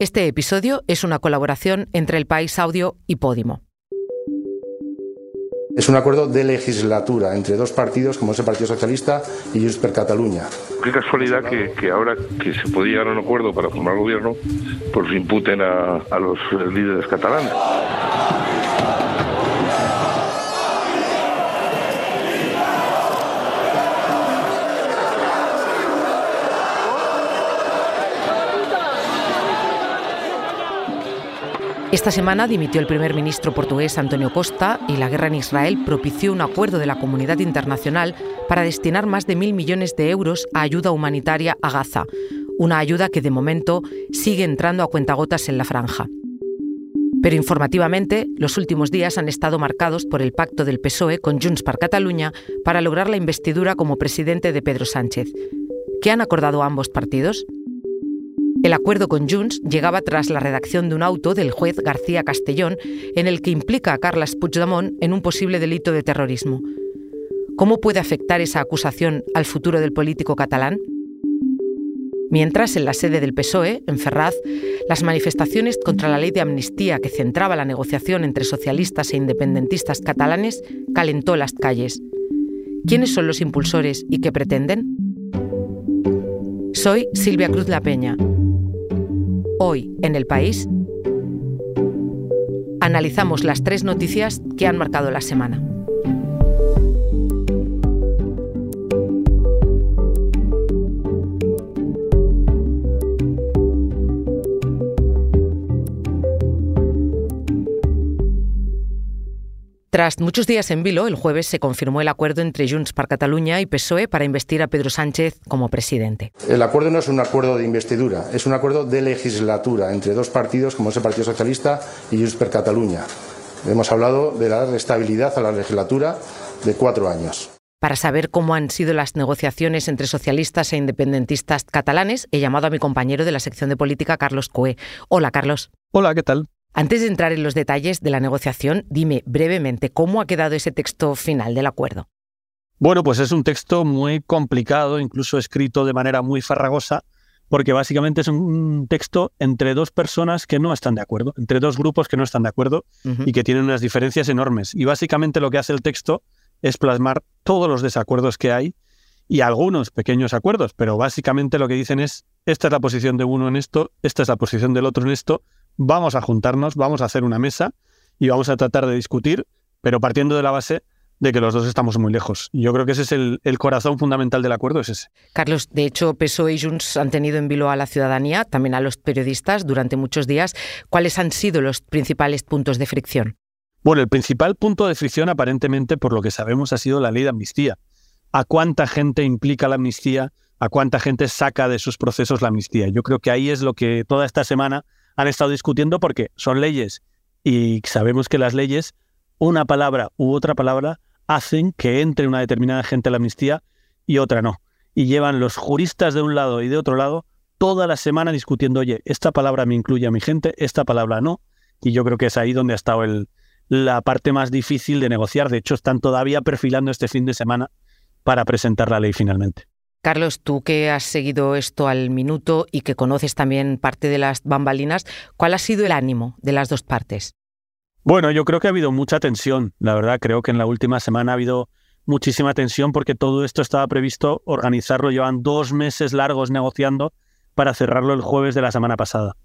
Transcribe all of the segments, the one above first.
Este episodio es una colaboración entre El País Audio y Podimo. Es un acuerdo de legislatura entre dos partidos como es el Partido Socialista y Junts per Catalunya. Qué casualidad que, ahora que se podía llegar a un acuerdo para formar gobierno, pues imputen a, a los líderes catalanes. Esta semana dimitió el primer ministro portugués Antonio Costa y la guerra en Israel propició un acuerdo de la comunidad internacional para destinar más de mil millones de euros a ayuda humanitaria a Gaza, una ayuda que de momento sigue entrando a cuentagotas en la franja. Pero informativamente, los últimos días han estado marcados por el pacto del PSOE con Junts per Catalunya para lograr la investidura como presidente de Pedro Sánchez. ¿Qué han acordado ambos partidos? El acuerdo con Junts llegaba tras la redacción de un auto del juez García Castellón en el que implica a Carles Puigdemont en un posible delito de terrorismo. ¿Cómo puede afectar esa acusación al futuro del político catalán? Mientras, en la sede del PSOE, en Ferraz, las manifestaciones contra la ley de amnistía que centraba la negociación entre socialistas e independentistas catalanes calentó las calles. ¿Quiénes son los impulsores y qué pretenden? Soy Silvia Cruz La Peña Hoy, en el país, analizamos las tres noticias que han marcado la semana. Tras muchos días en vilo, el jueves se confirmó el acuerdo entre Junts per Catalunya y PSOE para investir a Pedro Sánchez como presidente. El acuerdo no es un acuerdo de investidura, es un acuerdo de legislatura entre dos partidos como es el Partido Socialista y Junts per Catalunya. Hemos hablado de dar estabilidad a la legislatura de cuatro años. Para saber cómo han sido las negociaciones entre socialistas e independentistas catalanes, he llamado a mi compañero de la sección de política, Carlos Coe. Hola, Carlos. Hola, ¿qué tal? Antes de entrar en los detalles de la negociación, dime brevemente cómo ha quedado ese texto final del acuerdo. Bueno, pues es un texto muy complicado, incluso escrito de manera muy farragosa, porque básicamente es un texto entre dos personas que no están de acuerdo, entre dos grupos que no están de acuerdo y que tienen unas diferencias enormes. Y básicamente lo que hace el texto es plasmar todos los desacuerdos que hay y algunos pequeños acuerdos, pero básicamente lo que dicen es, esta es la posición de uno en esto, esta es la posición del otro en esto, vamos a juntarnos, vamos a hacer una mesa y vamos a tratar de discutir, pero partiendo de la base de que los dos estamos muy lejos. Y yo creo que ese es el, corazón fundamental del acuerdo, es ese. Carlos, de hecho, PSOE y Junts han tenido en vilo a la ciudadanía, también a los periodistas, durante muchos días. ¿Cuáles han sido los principales puntos de fricción? Bueno, el principal punto de fricción, aparentemente, por lo que sabemos, ha sido la ley de amnistía. ¿A cuánta gente implica la amnistía? ¿A cuánta gente saca de sus procesos la amnistía? Yo creo que ahí es lo que toda esta semana han estado discutiendo porque son leyes y sabemos que las leyes, una palabra u otra palabra, hacen que entre una determinada gente a la amnistía y otra no. Y llevan los juristas de un lado y de otro lado toda la semana discutiendo, oye, esta palabra me incluye a mi gente, esta palabra no. Y yo creo que es ahí donde ha estado el, la parte más difícil de negociar. De hecho, están todavía perfilando este fin de semana para presentar la ley finalmente. Carlos, tú que has seguido esto al minuto y que conoces también parte de las bambalinas, ¿cuál ha sido el ánimo de las dos partes? Bueno, yo creo que ha habido mucha tensión. La verdad, creo que en la última semana ha habido muchísima tensión porque todo esto estaba previsto organizarlo. Llevan dos meses largos negociando para cerrarlo el jueves de la semana pasada.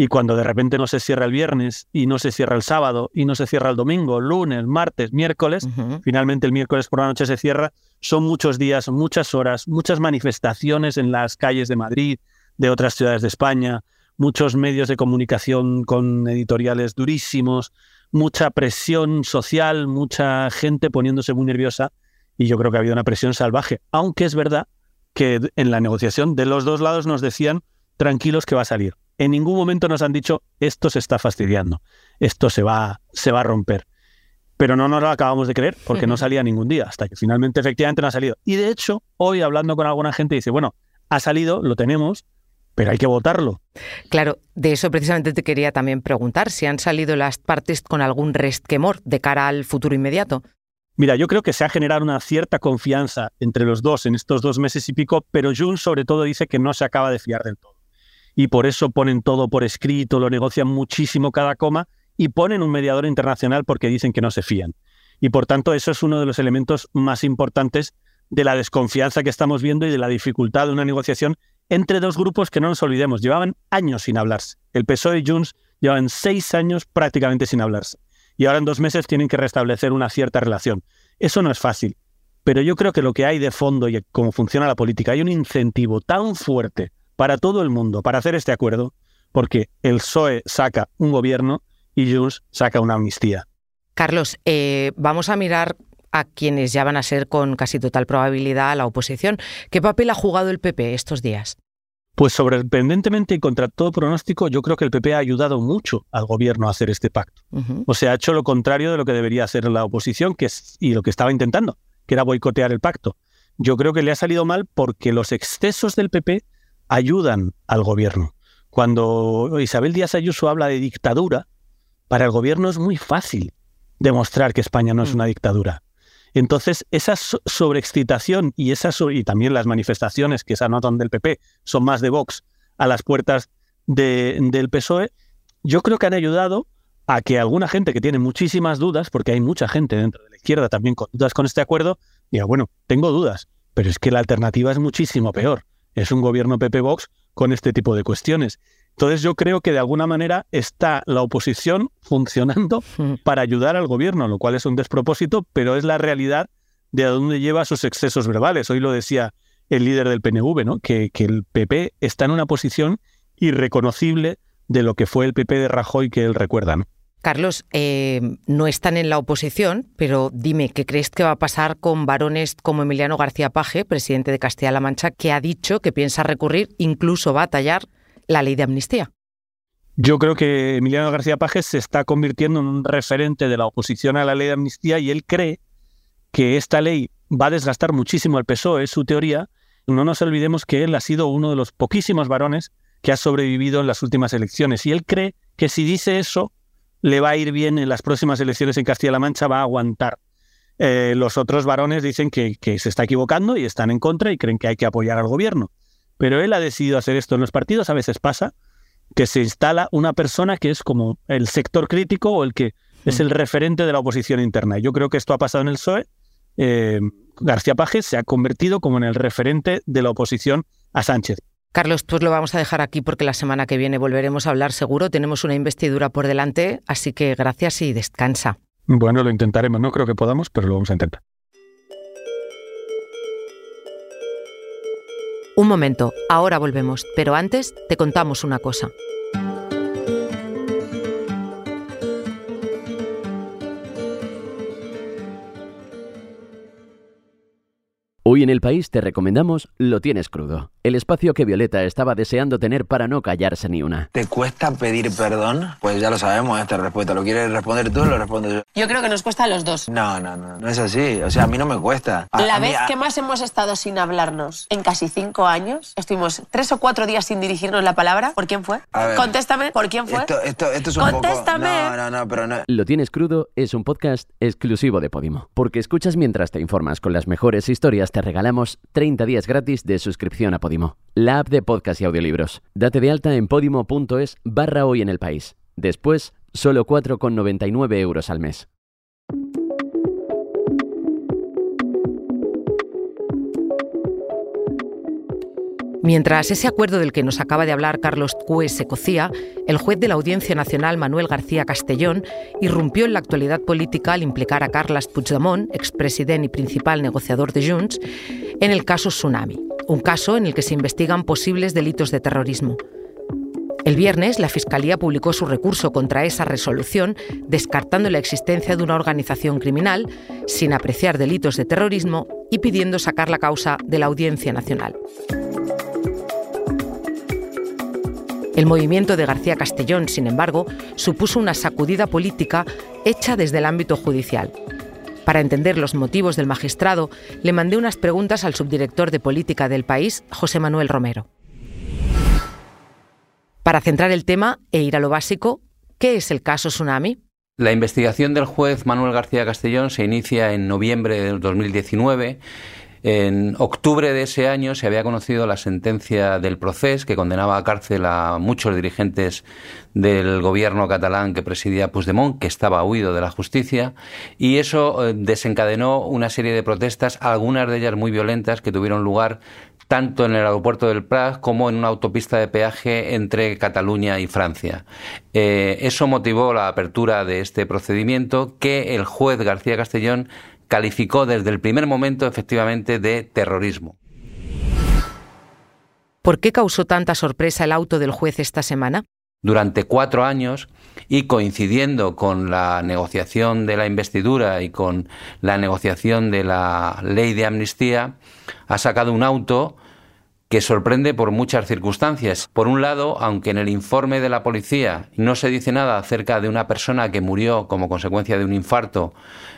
Y cuando de repente no se cierra el viernes y no se cierra el sábado y no se cierra el domingo, lunes, martes, miércoles, finalmente el miércoles por la noche se cierra, son muchos días, muchas horas, muchas manifestaciones en las calles de Madrid, de otras ciudades de España, muchos medios de comunicación con editoriales durísimos, mucha presión social, mucha gente poniéndose muy nerviosa y yo creo que ha habido una presión salvaje, aunque es verdad que en la negociación de los dos lados nos decían tranquilos que va a salir en ningún momento nos han dicho esto se está fastidiando, esto se va, se va a romper. Pero no nos lo acabamos de creer porque no salía ningún día, hasta que finalmente efectivamente no ha salido. Y de hecho, hoy hablando con alguna gente dice, bueno, ha salido, lo tenemos, pero hay que votarlo. Claro, de eso precisamente te quería también preguntar, si han salido las partes con algún resquemor de cara al futuro inmediato. Mira, yo creo que se ha generado una cierta confianza entre los dos en estos dos meses y pico, pero Jun sobre todo dice que no se acaba de fiar del todo y por eso ponen todo por escrito, lo negocian muchísimo cada coma y ponen un mediador internacional porque dicen que no se fían. Y por tanto eso es uno de los elementos más importantes de la desconfianza que estamos viendo y de la dificultad de una negociación entre dos grupos que no nos olvidemos, llevaban años sin hablarse. El PSOE y Junts llevaban seis años prácticamente sin hablarse. Y ahora en dos meses tienen que restablecer una cierta relación. Eso no es fácil. Pero yo creo que lo que hay de fondo y cómo funciona la política, hay un incentivo tan fuerte para todo el mundo para hacer este acuerdo, porque el PSOE saca un gobierno y Junts saca una amnistía. Carlos, eh, vamos a mirar a quienes ya van a ser con casi total probabilidad la oposición. ¿Qué papel ha jugado el PP estos días? Pues sorprendentemente y contra todo pronóstico, yo creo que el PP ha ayudado mucho al gobierno a hacer este pacto. O sea, ha hecho lo contrario de lo que debería hacer la oposición que es, y lo que estaba intentando, que era boicotear el pacto. Yo creo que le ha salido mal porque los excesos del PP ayudan al gobierno. Cuando Isabel Díaz Ayuso habla de dictadura, para el gobierno es muy fácil demostrar que España no es mm. una dictadura. Entonces, esa sobreexcitación y, esa y también las manifestaciones que se anotan del PP son más de Vox a las puertas del PSOE, yo creo que han ayudado a que alguna gente que tiene muchísimas dudas, porque hay mucha gente dentro de la izquierda también con dudas con este acuerdo, diga, bueno, tengo dudas, pero es que la alternativa es muchísimo peor. Es un gobierno PP-Vox con este tipo de cuestiones. Entonces yo creo que de alguna manera está la oposición funcionando para ayudar al gobierno, lo cual es un despropósito, pero es la realidad de a dónde lleva sus excesos verbales. Hoy lo decía el líder del PNV, ¿no? que, el PP está en una posición irreconocible de lo que fue el PP de Rajoy que él recuerda. Carlos, eh, no están en la oposición, pero dime, ¿qué crees que va a pasar con varones como Emiliano García Paje, presidente de Castilla-La Mancha, que ha dicho que piensa recurrir, incluso va a tallar la ley de amnistía. Yo creo que Emiliano García Pajes se está convirtiendo en un referente de la oposición a la ley de amnistía y él cree que esta ley va a desgastar muchísimo al PSOE, es su teoría. No nos olvidemos que él ha sido uno de los poquísimos varones que ha sobrevivido en las últimas elecciones y él cree que si dice eso le va a ir bien en las próximas elecciones en Castilla-La Mancha, va a aguantar. Eh, los otros varones dicen que, que se está equivocando y están en contra y creen que hay que apoyar al gobierno pero él ha decidido hacer esto. En los partidos a veces pasa que se instala una persona que es como el sector crítico o el que es mm. el referente de la oposición interna. Yo creo que esto ha pasado en el PSOE. Eh, García Paje se ha convertido como en el referente de la oposición a Sánchez. Carlos, pues lo vamos a dejar aquí porque la semana que viene volveremos a hablar seguro. Tenemos una investidura por delante, así que gracias y descansa. Bueno, lo intentaremos. No creo que podamos, pero lo vamos a intentar. Un momento, ahora volvemos, pero antes te contamos una cosa. Hoy en el país te recomendamos Lo tienes crudo, el espacio que Violeta estaba deseando tener para no callarse ni una. ¿Te cuesta pedir perdón? Pues ya lo sabemos esta respuesta. ¿Lo quieres responder tú o lo respondo yo? Yo creo que nos cuesta a los dos. No, no, no, no es así. O sea, a mí no me cuesta. La vez que más hemos estado sin hablarnos en casi cinco años, estuvimos tres o cuatro días sin dirigirnos la palabra. ¿Por quién fue? Contéstame, ¿por quién fue? Esto, esto, esto es un Contéstame. No, no, no, pero no. Lo tienes crudo es un podcast exclusivo de Podimo. Porque escuchas mientras te informas con las mejores historias te regalamos 30 días gratis de suscripción a Podimo, la app de podcast y audiolibros. Date de alta en podimo.es barra hoy en el país. Después, solo 4,99 euros al mes. Mientras ese acuerdo del que nos acaba de hablar Carlos Cue se cocía, el juez de la Audiencia Nacional Manuel García Castellón irrumpió en la actualidad política al implicar a Carles Puigdemont, expresidente y principal negociador de Junts, en el caso Tsunami, un caso en el que se investigan posibles delitos de terrorismo. El viernes, la Fiscalía publicó su recurso contra esa resolución, descartando la existencia de una organización criminal, sin apreciar delitos de terrorismo y pidiendo sacar la causa de la Audiencia Nacional. El movimiento de García Castellón, sin embargo, supuso una sacudida política hecha desde el ámbito judicial. Para entender los motivos del magistrado, le mandé unas preguntas al subdirector de política del país, José Manuel Romero. Para centrar el tema e ir a lo básico, ¿qué es el caso Tsunami? La investigación del juez Manuel García Castellón se inicia en noviembre de 2019 En octubre de ese año se había conocido la sentencia del proceso que condenaba a cárcel a muchos dirigentes del gobierno catalán que presidía Puigdemont, que estaba huido de la justicia, y eso eh, desencadenó una serie de protestas, algunas de ellas muy violentas, que tuvieron lugar tanto en el aeropuerto del Prat como en una autopista de peaje entre Cataluña y Francia. Eh, eso motivó la apertura de este procedimiento que el juez García Castellón calificó desde el primer momento efectivamente de terrorismo. ¿Por qué causó tanta sorpresa el auto del juez esta semana? Durante cuatro años y coincidiendo con la negociación de la investidura y con la negociación de la ley de amnistía, ha sacado un auto que sorprende por muchas circunstancias. Por un lado, aunque en el informe de la policía no se dice nada acerca de una persona que murió como consecuencia de un infarto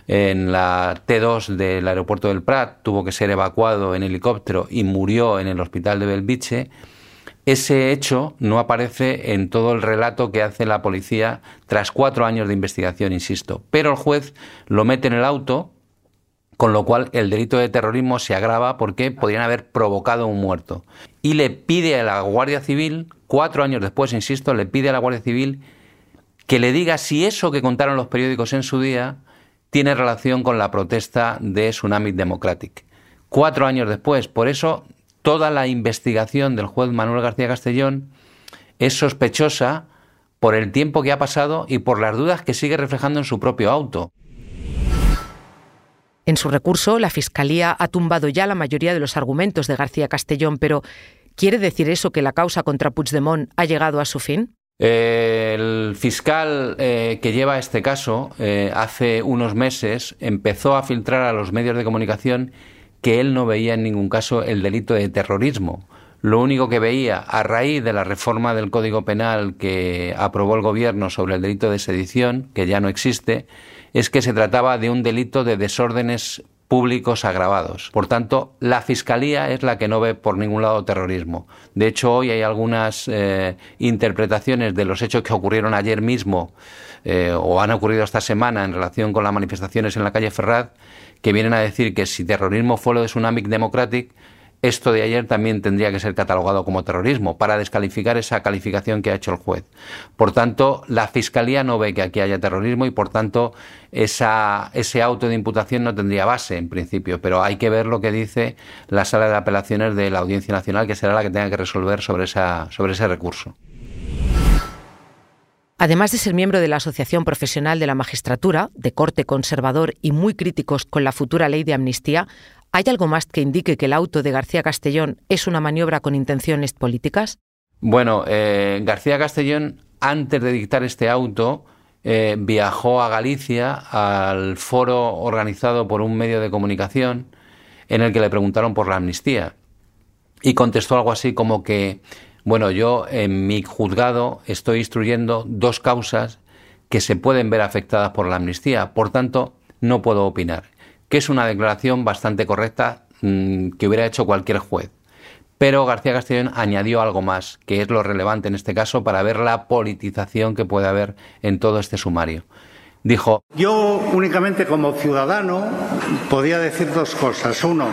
en la T2 del aeropuerto del Prat, tuvo que ser evacuado en helicóptero y murió en el hospital de Belviche, ese hecho no aparece en todo el relato que hace la policía tras cuatro años de investigación, insisto. Pero el juez lo mete en el auto, con lo cual el delito de terrorismo se agrava porque podrían haber provocado un muerto. Y le pide a la Guardia Civil, cuatro años después, insisto, le pide a la Guardia Civil que le diga si eso que contaron los periódicos en su día tiene relación con la protesta de Tsunami Democratic. Cuatro años después, por eso toda la investigación del juez Manuel García Castellón es sospechosa por el tiempo que ha pasado y por las dudas que sigue reflejando en su propio auto. En su recurso, la Fiscalía ha tumbado ya la mayoría de los argumentos de García Castellón, pero ¿quiere decir eso que la causa contra Puigdemont ha llegado a su fin? el fiscal eh, que lleva este caso eh, hace unos meses empezó a filtrar a los medios de comunicación que él no veía en ningún caso el delito de terrorismo. Lo único que veía a raíz de la reforma del Código Penal que aprobó el Gobierno sobre el delito de sedición, que ya no existe, es que se trataba de un delito de desórdenes públicos agravados. Por tanto, la Fiscalía es la que no ve por ningún lado terrorismo. De hecho, hoy hay algunas eh, interpretaciones de los hechos que ocurrieron ayer mismo eh, o han ocurrido esta semana en relación con las manifestaciones en la calle Ferrat que vienen a decir que si terrorismo fue lo de Tsunami Democratic, esto de ayer también tendría que ser catalogado como terrorismo para descalificar esa calificación que ha hecho el juez. Por tanto, la Fiscalía no ve que aquí haya terrorismo y, por tanto, ese auto de imputación no tendría base en principio. Pero hay que ver lo que dice la Sala de Apelaciones de la Audiencia Nacional, que será la que tenga que resolver sobre, esa, sobre ese recurso. Además de ser miembro de la Asociación Profesional de la Magistratura, de corte conservador y muy críticos con la futura ley de amnistía, ¿Hay algo más que indique que el auto de García Castellón es una maniobra con intenciones políticas? Bueno, eh, García Castellón, antes de dictar este auto, eh, viajó a Galicia al foro organizado por un medio de comunicación en el que le preguntaron por la amnistía. Y contestó algo así como que, bueno, yo en mi juzgado estoy instruyendo dos causas que se pueden ver afectadas por la amnistía, por tanto, no puedo opinar que es una declaración bastante correcta mm, que hubiera hecho cualquier juez. Pero García Castellón añadió algo más, que es lo relevante en este caso para ver la politización que puede haber en todo este sumario. Dijo, yo únicamente como ciudadano podía decir dos cosas. Uno,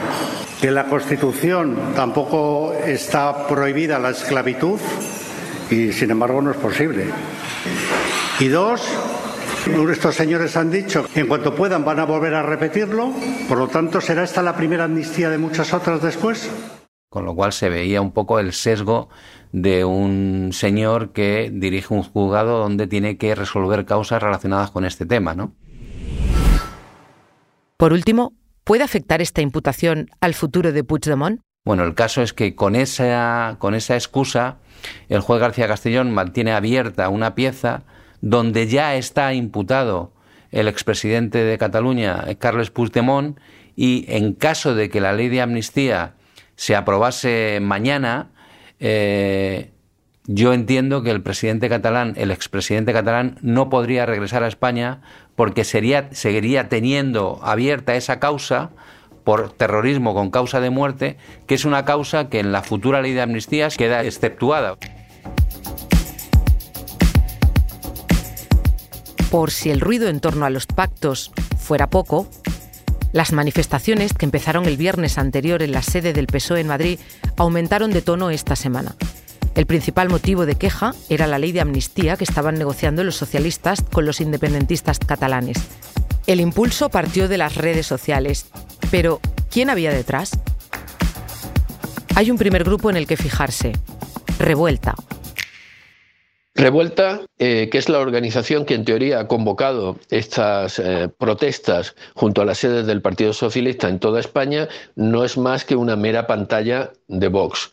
que la Constitución tampoco está prohibida la esclavitud y sin embargo no es posible. Y dos, estos señores han dicho que en cuanto puedan van a volver a repetirlo, por lo tanto, ¿será esta la primera amnistía de muchas otras después? Con lo cual se veía un poco el sesgo de un señor que dirige un juzgado donde tiene que resolver causas relacionadas con este tema, ¿no? Por último, ¿puede afectar esta imputación al futuro de Puigdemont? Bueno, el caso es que con esa, con esa excusa, el juez García Castellón mantiene abierta una pieza donde ya está imputado el expresidente de Cataluña, Carles Puigdemont, y en caso de que la ley de amnistía se aprobase mañana, eh, yo entiendo que el presidente catalán, el expresidente catalán, no podría regresar a España porque sería, seguiría teniendo abierta esa causa por terrorismo con causa de muerte, que es una causa que en la futura ley de amnistías queda exceptuada. Por si el ruido en torno a los pactos fuera poco, Las manifestaciones, que empezaron el viernes anterior en la sede del PSOE en Madrid, aumentaron de tono esta semana. El principal motivo de queja era la ley de amnistía que estaban negociando los socialistas con los independentistas catalanes. El impulso partió de las redes sociales. Pero, ¿quién había detrás? Hay un primer grupo en el que fijarse. Revuelta. Revuelta, eh, que es la organización que en teoría ha convocado estas eh, protestas junto a las sedes del Partido Socialista en toda España, no es más que una mera pantalla de Vox.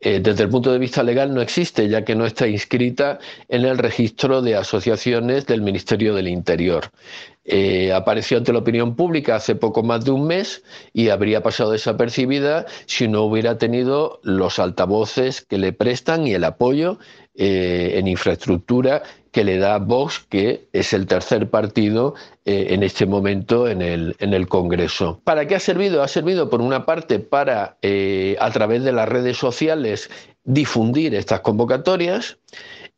Eh, desde el punto de vista legal no existe, ya que no está inscrita en el registro de asociaciones del Ministerio del Interior. Apareció ante la opinión pública hace poco más de un mes y habría pasado desapercibida si no hubiera tenido los altavoces que le prestan y el apoyo eh, en infraestructura que le da Vox, que es el tercer partido eh, en este momento en el, en el, Congreso. ¿Para qué ha servido? Ha servido, por una parte, para, eh, a través de las redes sociales, difundir estas convocatorias.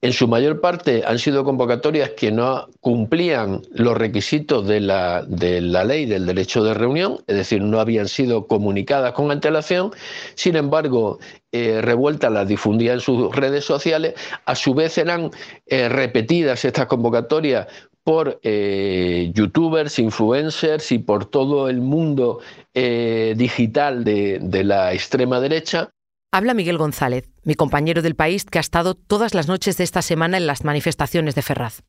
En su mayor parte han sido convocatorias que no cumplían los requisitos de la, de la, ley del derecho de reunión, es decir, no habían sido comunicadas con antelación. Sin embargo, eh, Revuelta las difundía en sus redes sociales. A su vez eran eh, repetidas estas convocatorias por eh, youtubers, influencers y por todo el mundo digital de, de la extrema derecha. Habla Miguel González, mi compañero del país que ha estado todas las noches de esta semana en las manifestaciones de Ferraz.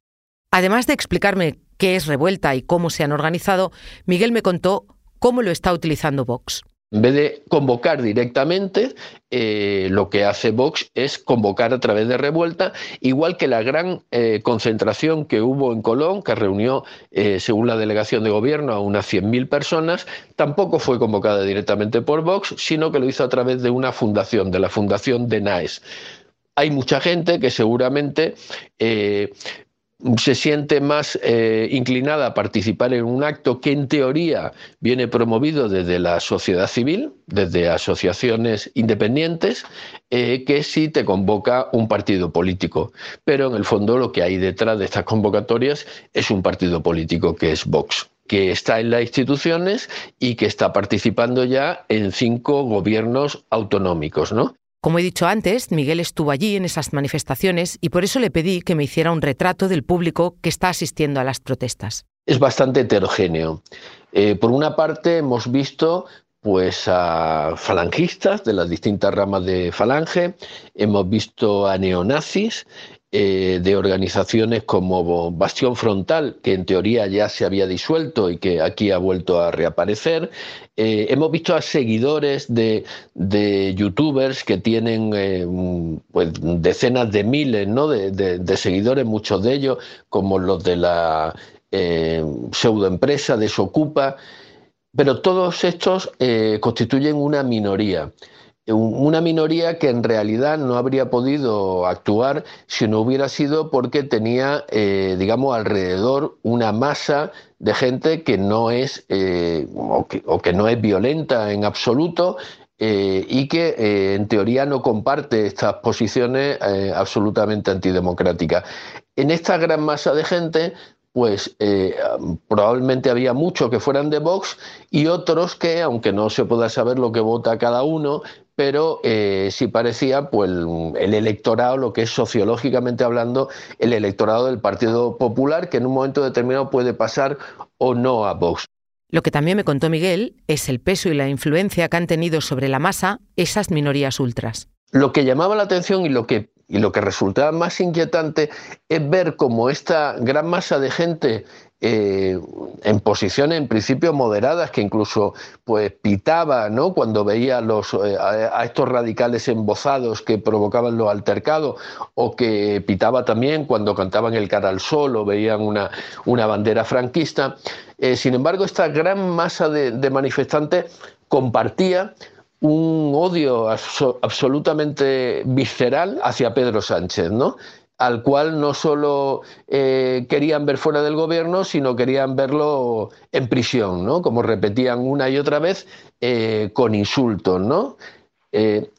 Además de explicarme qué es revuelta y cómo se han organizado, Miguel me contó cómo lo está utilizando Vox. En vez de convocar directamente, eh, lo que hace Vox es convocar a través de revuelta, igual que la gran eh, concentración que hubo en Colón, que reunió, eh, según la delegación de gobierno, a unas 100.000 personas, tampoco fue convocada directamente por Vox, sino que lo hizo a través de una fundación, de la fundación de NAES. Hay mucha gente que seguramente se siente más eh, inclinada a participar en un acto que en teoría viene promovido desde la sociedad civil, desde asociaciones independientes, eh, que si te convoca un partido político. Pero en el fondo lo que hay detrás de estas convocatorias es un partido político que es Vox que está en las instituciones y que está participando ya en cinco gobiernos autonómicos, ¿no? Como he dicho antes, Miguel estuvo allí en esas manifestaciones y por eso le pedí que me hiciera un retrato del público que está asistiendo a las protestas. Es bastante heterogéneo. Eh, por una parte, hemos visto pues a falangistas de las distintas ramas de falange, hemos visto a neonazis, eh, de organizaciones como Bastión Frontal, que en teoría ya se había disuelto y que aquí ha vuelto a reaparecer. Eh, hemos visto a seguidores de, youtubers que tienen eh, pues, decenas de miles ¿no? de, seguidores, muchos de ellos, como los de la pseudoempresa Desocupa. Pero todos estos constituyen una minoría una minoría que en realidad no habría podido actuar si no hubiera sido porque tenía, eh, digamos, alrededor una masa de gente que no es eh, o, que, no es violenta en absoluto eh, y que en teoría no comparte estas posiciones absolutamente antidemocráticas. En esta gran masa de gente pues probablemente había muchos que fueran de Vox y otros que, aunque no se pueda saber lo que vota cada uno, pero eh, sí parecía pues, el electorado, lo que es sociológicamente hablando, el electorado del Partido Popular, que en un momento determinado puede pasar o no a Vox. Lo que también me contó Miguel es el peso y la influencia que han tenido sobre la masa esas minorías ultras. Lo que llamaba la atención y lo que, y lo que resultaba más inquietante es ver cómo esta gran masa de gente eh, en posiciones en principio moderadas que incluso pues pitaba ¿no? cuando veía los, eh, a, estos radicales embozados que provocaban los altercados o que pitaba también cuando cantaban el cara al sol o veían una, una bandera franquista. Eh, sin embargo, esta gran masa de, de manifestantes compartía un odio absolutamente visceral hacia Pedro Sánchez, ¿no? al cual no solo eh, querían ver fuera del gobierno, sino querían verlo en prisión, ¿no? Como repetían una y otra vez, eh, con insultos, ¿no? Eh,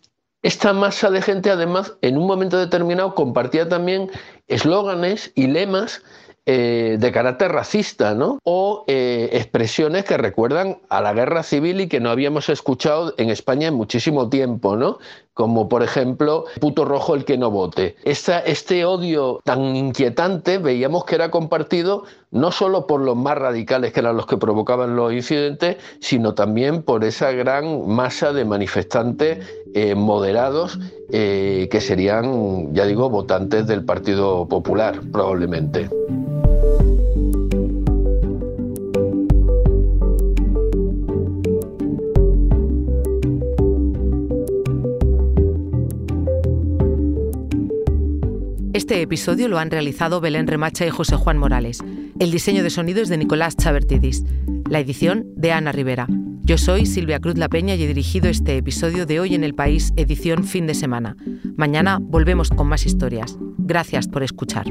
esta masa de gente, además, en un momento determinado compartía también eslóganes y lemas eh, de carácter racista, ¿no? O eh, expresiones que recuerdan a la guerra civil y que no habíamos escuchado en España en muchísimo tiempo, ¿no? Como por ejemplo, puto rojo el que no vote. este odio tan inquietante veíamos que era compartido no solo por los más radicales, que eran los que provocaban los incidentes, sino también por esa gran masa de manifestantes eh, moderados que serían, ya digo, votantes del Partido Popular, probablemente. Este episodio lo han realizado Belén Remacha y José Juan Morales. El diseño de sonido es de Nicolás Chavertidis. La edición de Ana Rivera. Yo soy Silvia Cruz La Peña y he dirigido este episodio de Hoy en el País, edición fin de semana. Mañana volvemos con más historias. Gracias por escuchar.